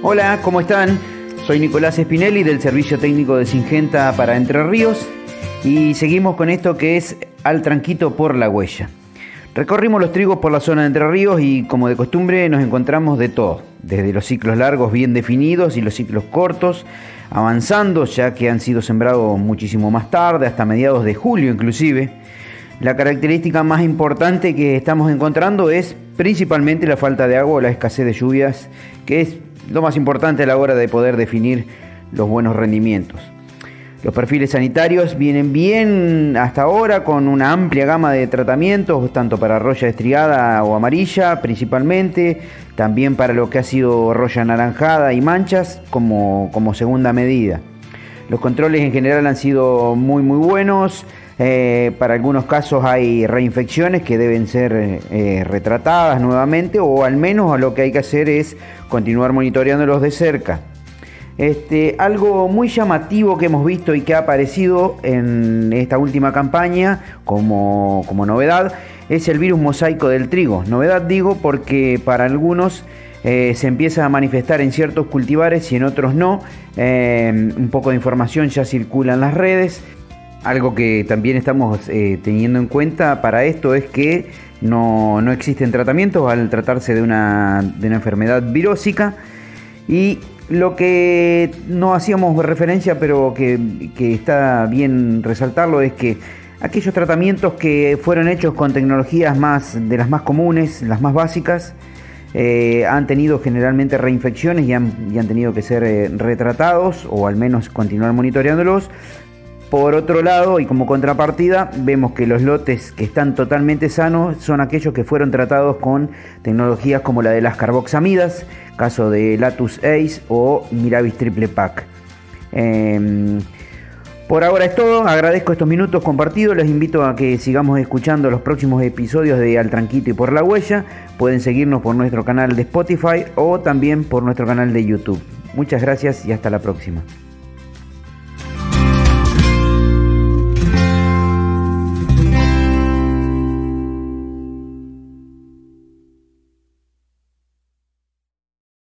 Hola, ¿cómo están? Soy Nicolás Spinelli del Servicio Técnico de Singenta para Entre Ríos y seguimos con esto que es Al Tranquito por la Huella. Recorrimos los trigos por la zona de Entre Ríos y como de costumbre nos encontramos de todo, desde los ciclos largos bien definidos y los ciclos cortos, avanzando ya que han sido sembrados muchísimo más tarde, hasta mediados de julio inclusive. La característica más importante que estamos encontrando es principalmente la falta de agua o la escasez de lluvias, que es lo más importante a la hora de poder definir los buenos rendimientos. Los perfiles sanitarios vienen bien hasta ahora con una amplia gama de tratamientos, tanto para roya estriada o amarilla principalmente, también para lo que ha sido roya anaranjada y manchas como, como segunda medida. Los controles en general han sido muy muy buenos, eh, para algunos casos hay reinfecciones que deben ser eh, retratadas nuevamente o al menos lo que hay que hacer es continuar monitoreándolos de cerca. Este, algo muy llamativo que hemos visto y que ha aparecido en esta última campaña como, novedad es el virus mosaico del trigo. Novedad digo porque para algunos eh, se empieza a manifestar en ciertos cultivares y en otros no. Un poco de información ya circula en las redes. Algo que también estamos eh, teniendo en cuenta para esto es que no, existen tratamientos al tratarse de una, de una enfermedad virósica y lo que no hacíamos referencia, pero que, está bien resaltarlo, es que aquellos tratamientos que fueron hechos con tecnologías más de las más comunes, las más básicas, eh, han tenido generalmente reinfecciones y han, han tenido que ser eh, retratados o al menos continuar monitoreándolos. Por otro lado, y como contrapartida, vemos que los lotes que están totalmente sanos son aquellos que fueron tratados con tecnologías como la de las carboxamidas, caso de Latus Ace o Mirabis Triple Pack. Em, por ahora es todo, agradezco estos minutos compartidos, les invito a que sigamos escuchando los próximos episodios de Al Tranquito y por la Huella, pueden seguirnos por nuestro canal de Spotify o también por nuestro canal de YouTube. Muchas gracias y hasta la próxima.